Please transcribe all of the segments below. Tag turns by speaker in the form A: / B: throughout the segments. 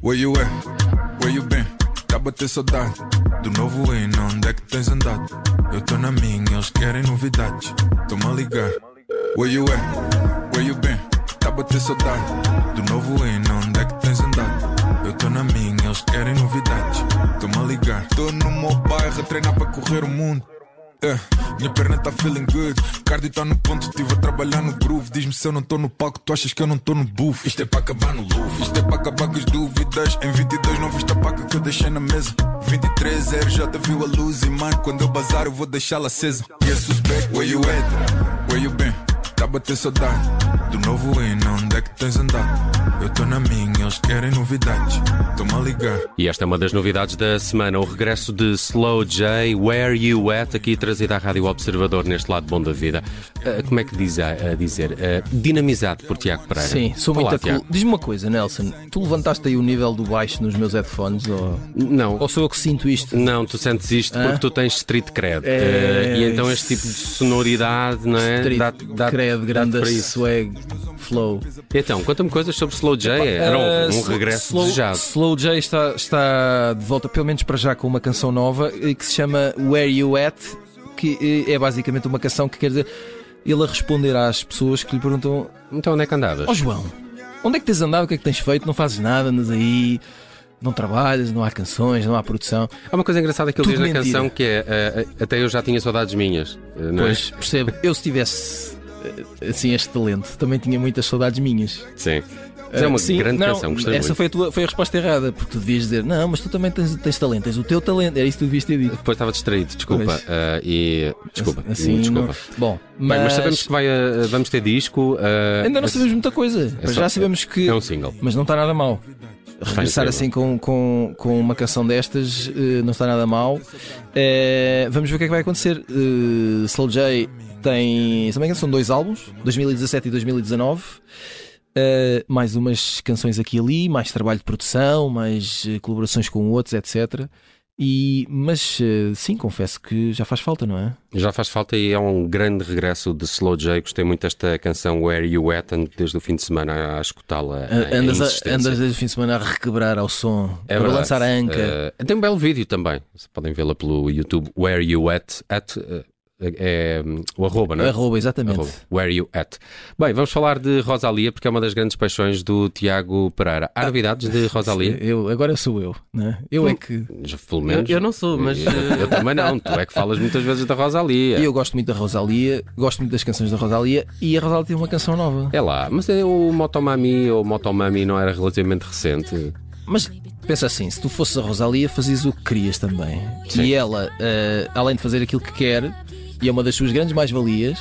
A: Where you at? Where you been? Tá bater saudade do novo hino, onde é que tens andado? Eu tô na minha, eles querem novidades. Toma ligar. Where you at? Where you been? Tá bater saudade do novo hino, onde é que tens andado? Eu tô na minha, eles querem novidades. Toma ligar. Tô no meu bairro treinar para correr o mundo. É, minha perna tá feeling good. Cardio tá no ponto, estive a trabalhar no groove. Diz-me se eu não tô no palco, tu achas que eu não tô no buff. Isto é para acabar no luve, isto é para acabar com as dúvidas. Em 22 não viste a paca que eu deixei na mesa. 23 RJ viu a luz e mano, quando eu bazar eu vou deixá-la acesa. A suspect, where you at? Where you been? Tá a bater saudade do novo hino, onde é que tens andado? Eu tô na minha, eles querem novidades. Toma a ligar.
B: E esta é uma das novidades da semana, o regresso de Slow J, Where You At, aqui trazida à Rádio Observador neste lado bom da vida. Ah, como é que diz a, a dizer? Ah, dinamizado por Tiago Pereira.
C: Sim, sou
B: Olá,
C: muito cool. Diz-me uma coisa, Nelson. Tu levantaste aí o nível do baixo nos meus headphones? Ou,
B: Não.
C: ou sou eu que sinto isto?
B: Não, tu sentes isto
C: Hã?
B: porque tu tens street cred.
C: É,
B: Ah, e então este tipo de sonoridade, não é?
C: Street
B: Dá-te- dá-te-
C: cred, grande
B: para isso.
C: swag, flow.
B: Então, conta-me coisas sobre Slow J. Era um,
C: Uh,
B: um regresso
C: Slow,
B: desejado.
C: Slow J está, está de volta, pelo menos para já, com uma canção nova eh, que se chama Where You At, que eh, é basicamente uma canção que quer dizer ele a responder às pessoas que lhe perguntam:
B: Então onde é que andavas?
C: Ó João, onde é que tens andado? O que é que tens feito? Não fazes nada, andas aí, não trabalhas, não há canções, não há produção.
B: Há uma coisa engraçada que ele
C: Tudo
B: diz na
C: mentira.
B: canção que é ah, até eu já tinha saudades minhas. Não é?
C: Pois, percebo. Eu se tivesse assim este talento, também tinha muitas saudades minhas.
B: Sim. Mas é uma
C: Eh, sim,
B: grande
C: não,
B: canção, gostei
C: Essa
B: muito.
C: foi a, tua, foi a resposta errada, porque tu devias dizer, não, mas tu também tens, tens talento, tens o teu talento, era isso que tu devias ter dito.
B: Depois estava distraído, desculpa. Ah, e. Desculpa.
C: Assim,
B: desculpa.
C: não- Bom,
B: Bem,
C: mas,
B: mas sabemos que vai, ah, vamos ter disco. ah,
C: ainda não
B: mas
C: sabemos muita coisa. Mas
B: só-
C: já sabemos que.
B: É um single.
C: Mas não está nada mal. Regressar assim com, com, com uma canção destas eh, não está nada mal. Eh, vamos ver o que é que vai acontecer. Eh, Slow J tem. Se não são dois álbuns, 2017 e 2019. Eh, mais umas canções aqui e ali, mais trabalho de produção, mais eh, colaborações com outros, etc. E, mas eh, sim, confesso que já faz falta, não é?
B: Já faz falta e é um grande regresso de Slow J. Gostei muito desta canção Where You At, ando desde o fim de semana a escutá-la.
C: Andas, andas desde o fim de semana a requebrar ao som,
B: É
C: a lançar a anca.
B: Eh, tem um belo vídeo também. Podem vê-la pelo YouTube. Where You At. at eh, é hum, o arroba, não é?
C: Arroba, exatamente.
B: Arroba. Where You At. Bem, vamos falar de Rosalia, porque é uma das grandes paixões do Tiago Pereira.
C: Ah,
B: Há novidades de Rosalia?
C: Eu, agora sou eu, né? Eu é que.
B: Pelo menos.
D: Eu, eu não sou, mas.
B: Eu, eu também não. Tu é que falas muitas vezes da Rosalia.
C: Eu gosto muito da Rosalia, gosto muito das canções da Rosalia e a Rosalia tem uma canção nova.
B: É lá, mas é o Motomami ou Motomami não era relativamente recente.
C: Mas pensa assim: se tu fosses a Rosalia, fazias o que querias também.
B: Sim.
C: E ela, eh, além de fazer aquilo que quer, e é uma das suas grandes mais-valias,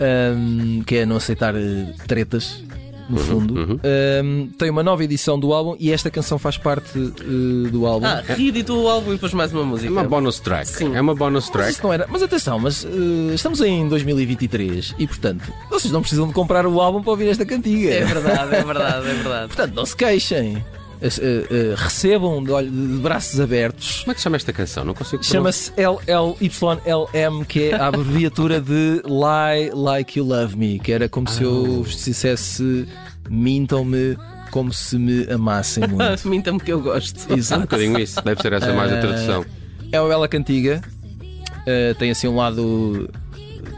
C: ahm, que é não aceitar eh, tretas. No fundo,
B: uhum.
C: Ahm, tem uma nova edição do álbum e esta canção faz parte eh, do álbum.
D: Ah, reeditou o álbum e depois mais uma música.
B: É uma bonus track.
D: Sim.
B: É uma bonus
C: Mas
B: track.
C: isso não era. Mas atenção, mas eh, estamos em 2023 e portanto vocês não precisam de comprar o álbum para ouvir esta cantiga.
D: É verdade, é verdade, é verdade.
C: Portanto, não se queixem. As- eh, eh, recebam de, de braços abertos.
B: Como é que chama esta canção? Não consigo
C: Chama-se LLYLM, que é a abreviatura de Lie Like You Love Me, que era como se eu vos dissesse mintam-me como se me amassem muito.
D: Minta-me que eu gosto.
B: Um
C: Exato.
B: bocadinho isso. Deve ser essa mais a tradução.
C: É uma bela cantiga, eh, tem assim um lado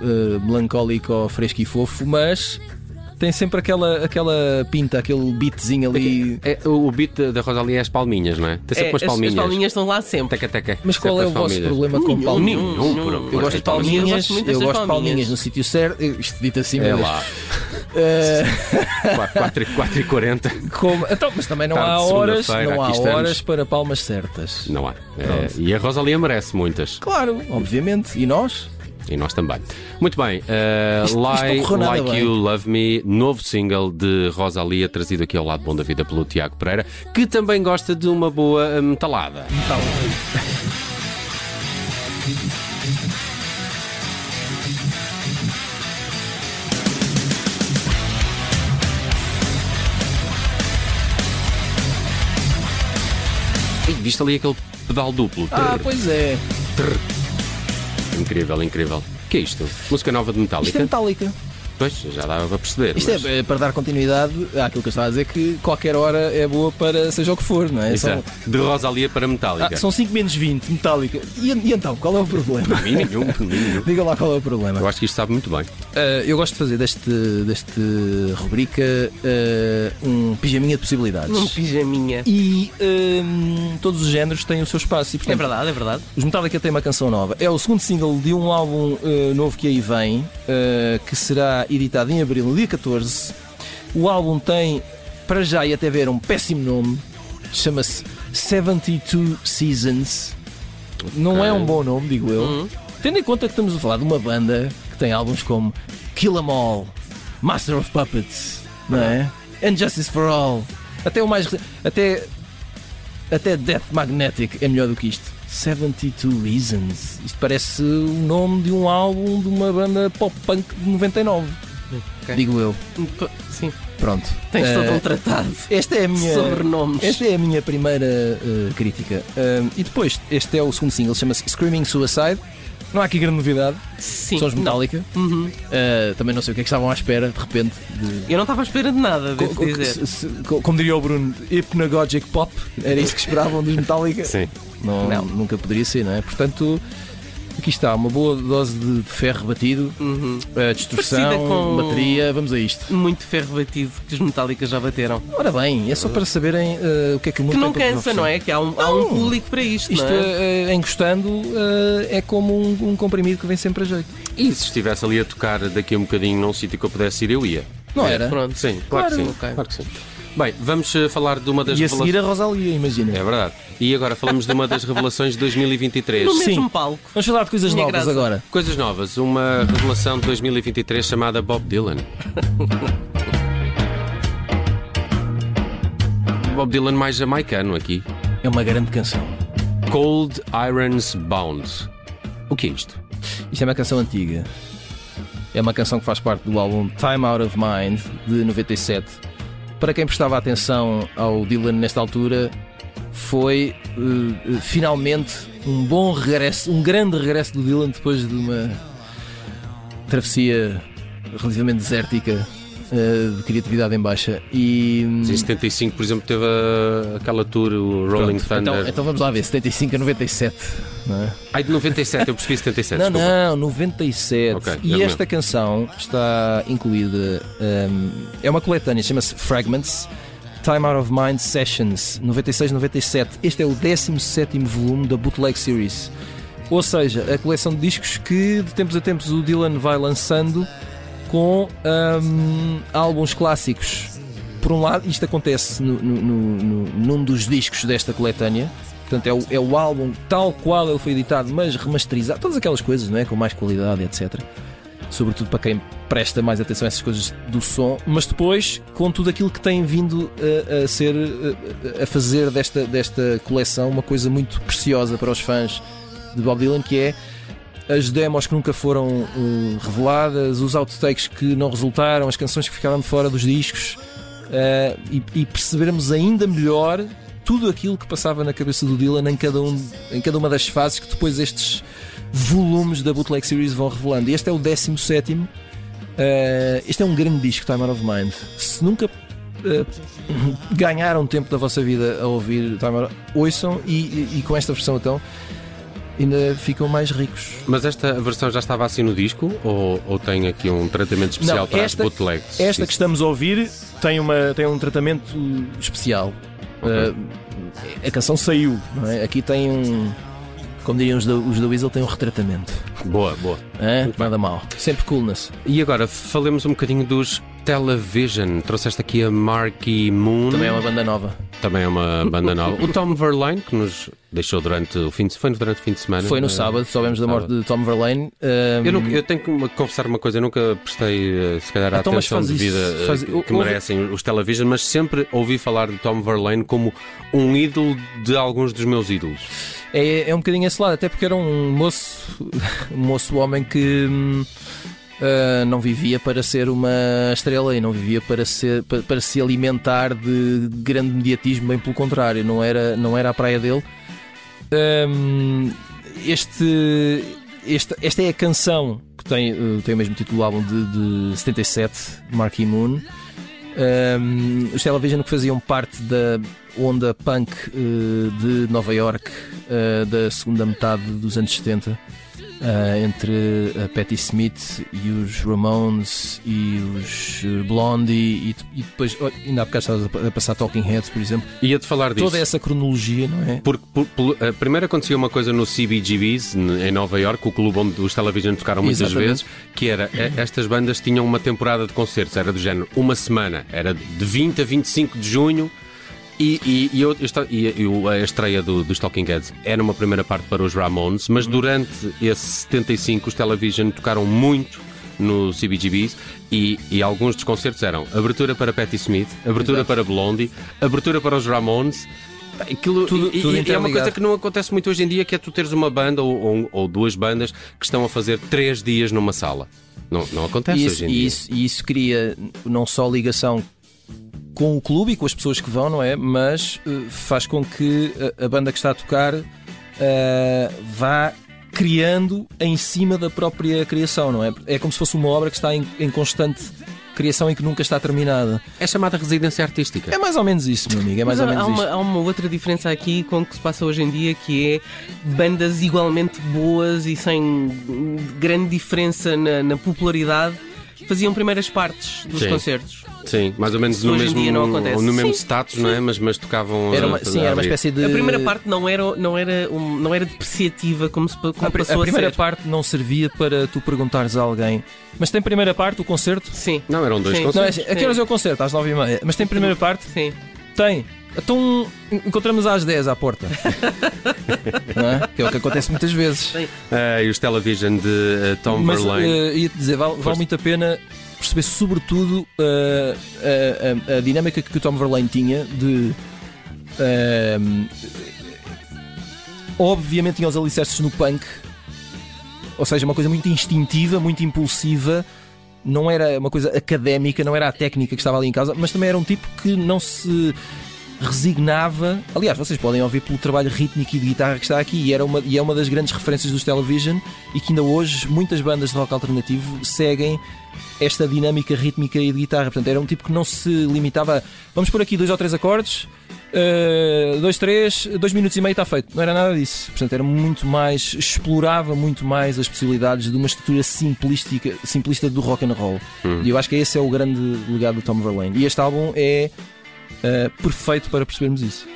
C: eh, melancólico, fresco e fofo, mas tem sempre aquela, aquela pinta, aquele beatzinho ali.
B: É, o o beat da- Rosalia é as palminhas, não é? Tem sempre
D: É, as, as
B: palminhas.
D: palminhas estão lá sempre.
B: Teca, teca.
C: Mas qual
B: Sempre
C: é o vosso
B: palminhas.
C: problema com palminhas?
B: Nenhum,
D: nenhum.
C: Eu gosto de palminhas,
D: Eu gosto
C: de palminhas
D: palminhas.
C: no sítio certo. Isto dito assim,
B: É
C: mas,
B: lá.
C: eh,
B: 4 e 40.
C: como- então, mas também não
B: Tarde
C: há horas, não há
B: estamos.
C: horas para palmas certas.
B: Não há. É, e a Rosalia merece muitas.
C: Claro, obviamente. E nós?
B: E nós também. Muito bem. uh,
C: não
B: Lie Like
C: bem.
B: You Love Me, novo single de Rosalia, trazido aqui ao lado bom da vida pelo Tiago Pereira, que também gosta de uma boa metalada.
C: Então,
B: E viste ali aquele pedal duplo.
C: ah,
B: Trrr,
C: pois é.
B: Incrível, incrível. Que é isto? Música nova de
C: Isto é
B: Metallica? Pois, já dava para perceber.
C: Isto
B: mas-
C: é para dar continuidade àquilo que eu estava a dizer, que qualquer hora é boa para seja o que for, não é? São,
B: Exato. De Rosalia para Metallica.
C: ah, são 5 menos 20, Metallica. E, e então, qual é o problema?
B: Mim nenhum, mim nenhum.
C: Diga lá qual é o problema.
B: Eu acho que isto sabe muito bem.
C: Uh, eu gosto de fazer deste, deste rubrica uh, um pijaminha de possibilidades.
D: Um pijaminha.
C: E um, todos os géneros têm o seu espaço. E,
D: É
C: portanto,
D: verdade, é verdade.
C: Os Metallica têm uma canção nova. É o segundo single de um álbum uh, novo que aí vem, uh, que será editado em abril, no dia 14. O álbum tem, para já e até ver, um péssimo nome. Chama-se 72 Seasons. Não é um bom nome, digo eu.
D: Uhum.
C: Tendo em conta que estamos a falar de uma banda que tem álbuns como Kill 'Em All, Master of Puppets, não é? And Justice for All. Até o mais. Até. Até Death Magnetic é melhor do que isto. 72 Reasons. Isto parece o nome de um álbum de uma banda pop punk de 99.
D: Ok.
C: Digo eu.
D: Sim,
C: Pronto.
D: tens todo
C: Eh,
D: um tratado
C: Esta é a minha.
D: sobre nomes.
C: Esta é a minha primeira eh, crítica. Um, e depois, este é o segundo single, chama-se Screaming Suicide. Não há aqui grande novidade,
D: Sim.
C: são os Metallica.
D: Uhum.
C: Uh, também não sei o que é que estavam à espera, de repente. De...
D: Eu não estava à espera de nada, devo
C: co-
D: dizer.
C: se- se- co- como diria o Bruno, Hypnagogic Pop, era isso que esperavam dos Metallica.
B: Sim.
C: Não,
D: Não.
C: Nunca poderia ser, não é? Portanto, aqui está, uma boa dose de, ferro batido,
D: Uhum.
C: uh, distorção,
D: com-
C: bateria, vamos a isto.
D: Muito ferro batido que os Metallica já bateram.
C: Ora bem, é só para saberem uh, o que é que o mundo
D: Que não
C: tem para
D: cansa, não é? Que há um, há um público para isto,
C: Isto,
D: não é?
C: uh, encostando, uh, é como um, um comprimido que vem sempre a jeito.
B: E se estivesse ali a tocar daqui a um bocadinho num sítio que eu pudesse ir, eu ia.
C: Não
B: É,
C: era?
D: Pronto.
B: Sim, claro,
C: Claro.
B: que sim.
D: Ok.
B: Claro que sim. Bem, vamos eh, falar de uma das
C: E a
B: revelações.
C: seguir a Rosalia, imagina.
B: É verdade. E agora falamos de uma das revelações de 2023.
D: No
C: Sim.
D: mesmo palco.
C: Vamos falar de coisas
D: Minha
C: novas
D: graça.
C: agora.
B: Coisas novas. Uma revelação de 2023 chamada Bob Dylan. Bob Dylan mais jamaicano aqui.
C: É uma grande canção.
B: Cold Irons Bound. O que é isto?
C: Isto é uma canção antiga. É uma canção que faz parte do álbum Time Out of Mind de 97. Para quem prestava atenção ao Dylan nesta altura, foi eh, finalmente um bom regresso, um grande regresso do Dylan depois de uma travessia relativamente desértica de criatividade em baixa. E hum,
B: Em 75, por exemplo, teve a- aquela tour, o Rolling
C: pronto,
B: Thunder.
C: então, então vamos lá ver, 75 a 97. Não é?
B: Ai, de 97, eu percebi 77.
C: Não,
B: desculpa.
C: não, 97.
B: Ok,
C: e esta canção está incluída. hum, é uma coletânea, chama-se Fragments. Time Out of Mind Sessions 96-97. Este é o 17 volume da Bootleg Series. Ou seja, a coleção de discos que de tempos a tempos o Dylan vai lançando com hum, álbuns clássicos. Por um lado, isto acontece no- no- no- num dos discos desta coletânea. Portanto, é o, é o álbum tal qual ele foi editado, mas remasterizado. Todas aquelas coisas, não é? Com mais qualidade, etc. Sobretudo para quem presta mais atenção a essas coisas do som. Mas depois, com tudo aquilo que tem vindo a, a ser. A, a fazer desta, desta coleção uma coisa muito preciosa para os fãs de Bob Dylan, que é as demos que nunca foram eh, reveladas, os outtakes que não resultaram, as canções que ficaram fora dos discos eh, e, e percebermos ainda melhor tudo aquilo que passava na cabeça do Dylan em cada, um, em cada uma das fases que depois estes volumes da Bootleg Series vão revelando. Este é o 17. eh, este é um grande disco, Time Out of Mind. Se nunca eh, ganharam tempo da vossa vida a ouvir Time Out, ouçam e, e- e com esta versão então ainda ficam mais ricos.
B: Mas esta versão já estava assim no disco? Ou, ou tem aqui um tratamento especial
C: Não,
B: para
C: esta-
B: as bootlegs?
C: Esta que
B: Isso.
C: estamos a ouvir tem, uma, tem um tratamento especial.
B: Ok.
C: Uh, a canção saiu, não é? Aqui tem um. Como diriam os da, os da Weasel, tem um retratamento.
B: Boa, boa.
C: É? Nada mal. Sempre coolness.
B: E agora, falemos um bocadinho dos Television. Trouxeste aqui a Marky Moon.
C: Também é uma banda nova.
B: Também é uma banda nova. O Tom Verlaine, que nos deixou durante o fim de, foi durante o fim de semana.
C: Foi no sábado, soubemos da morte de Tom Verlaine. Um,
B: Eu, nunca- eu tenho que confessar uma coisa, eu nunca prestei, eh, se calhar, a
C: Então,
B: atenção devida eh,
C: faz-
B: que merecem os Television, mas sempre ouvi falar de Tom Verlaine como um ídolo de alguns dos meus ídolos.
C: É, é um bocadinho esse lado, até porque era um moço, um moço homem que ah, não vivia para ser uma estrela e não vivia para, ser, para, para se alimentar de grande mediatismo, bem pelo contrário, não era, não era a praia dele. Hum, este, este- esta é a canção que tem, eh, tem o mesmo título do álbum de, de 77, Marquee Moon. Um, os Television que faziam parte da onda punk uh, de Nova York uh, da segunda metade dos anos 70, uh, entre a Patti Smith e os Ramones e os Blondie, e, e depois, oh, ainda há bocado estavas a passar Talking Heads, por exemplo.
B: Ia-te falar disso.
C: Toda essa cronologia, não é?
B: Porque por, por, uh, primeiro acontecia uma coisa no CBGBs, em Nova York, o clube onde os Television tocaram muitas
C: Exatamente.
B: vezes, que era, eh, estas bandas tinham uma temporada de concertos, era do género uma semana, era de 20 a 25 de junho, e, e, e, eu- e- a estreia do, dos Talking Heads era uma primeira parte para os Ramones, mas durante esse 75 os Television tocaram muito no CBGBs e, e alguns dos concertos eram abertura para Patti Smith, abertura
C: Exato.
B: para Blondie, abertura para os Ramones. Aquilo,
C: Tudo-
B: e-
C: tudo
B: e é uma coisa que não acontece muito hoje em dia, que é tu teres uma banda ou, ou- ou duas bandas que estão a fazer três dias numa sala. Não, não acontece
C: isso,
B: hoje em dia.
C: isso, e isso cria não só ligação com o clube e com as pessoas que vão, não é? Mas eh, faz com que a, a banda que está a tocar eh, vá criando em cima da própria criação, não é? É como se fosse uma obra que está em, em constante criação e que nunca está terminada.
B: É chamada residência artística.
C: É mais ou menos isso, meu amigo. É mais
D: Mas
C: ou menos
D: há uma, há uma outra diferença aqui com o que se passa hoje em dia, que é bandas igualmente boas e sem grande diferença na, na popularidade faziam primeiras partes dos
B: Sim.
D: concertos.
B: Sim, mais ou menos no mesmo,
D: dia não acontece.
B: no mesmo
D: Sim,
B: status, não é? Mas, mas tocavam.
C: Era uma,
B: a-
C: sim,
B: a
C: era uma espécie de.
D: A primeira parte não era, não era, um- não era depreciativa como, se, como
C: A,
D: passou
C: a primeira
D: ser.
C: parte não servia para tu perguntares a alguém. Mas tem primeira parte, o concerto?
D: Sim.
B: Não, eram dois
D: Sim.
C: Não, é
B: concertos.
C: assim, a que horas é o concerto? Às nove e meia. Mas tem primeira parte?
D: Sim.
C: Tem. Então encontramos às 10 à porta. é? Que é o que acontece muitas vezes.
B: Ah, e os Television de eh, Tom
C: Mas
B: Verlaine.
C: eh, ia-te dizer, vale, vale muito a pena perceber, sobretudo, eh, a, a- a dinâmica que o Tom Verlaine tinha de. obviamente tinha os alicerces no punk, ou seja, uma coisa muito instintiva, muito impulsiva. Não era uma coisa académica, não era a técnica que estava ali em casa, mas também era um tipo que não se resignava. Aliás, vocês podem ouvir pelo trabalho rítmico e de guitarra que está aqui, e, era uma, e é uma das grandes referências dos Television, e que ainda hoje muitas bandas de rock alternativo seguem esta dinâmica rítmica e de guitarra. Portanto, era um tipo que não se limitava vamos por aqui dois ou três acordes, eh, dois, três, dois minutos e meio está feito. Não era nada disso. Portanto, era muito mais, explorava muito mais as possibilidades de uma estrutura simplística, simplista do rock and roll. E eu acho que esse é o grande legado do Tom Verlaine. E este álbum é eh, perfeito para percebermos isso.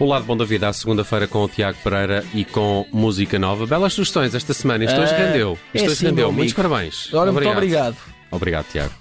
B: O lado bom da vida, à segunda-feira com o Tiago Pereira e com música nova. Belas sugestões esta semana. Isto hoje
C: Ah,
B: rendeu.
C: é
B: Isto hoje
C: assim,
B: rendeu. Muitos parabéns.
C: Ora, muito obrigado.
B: Obrigado, Tiago.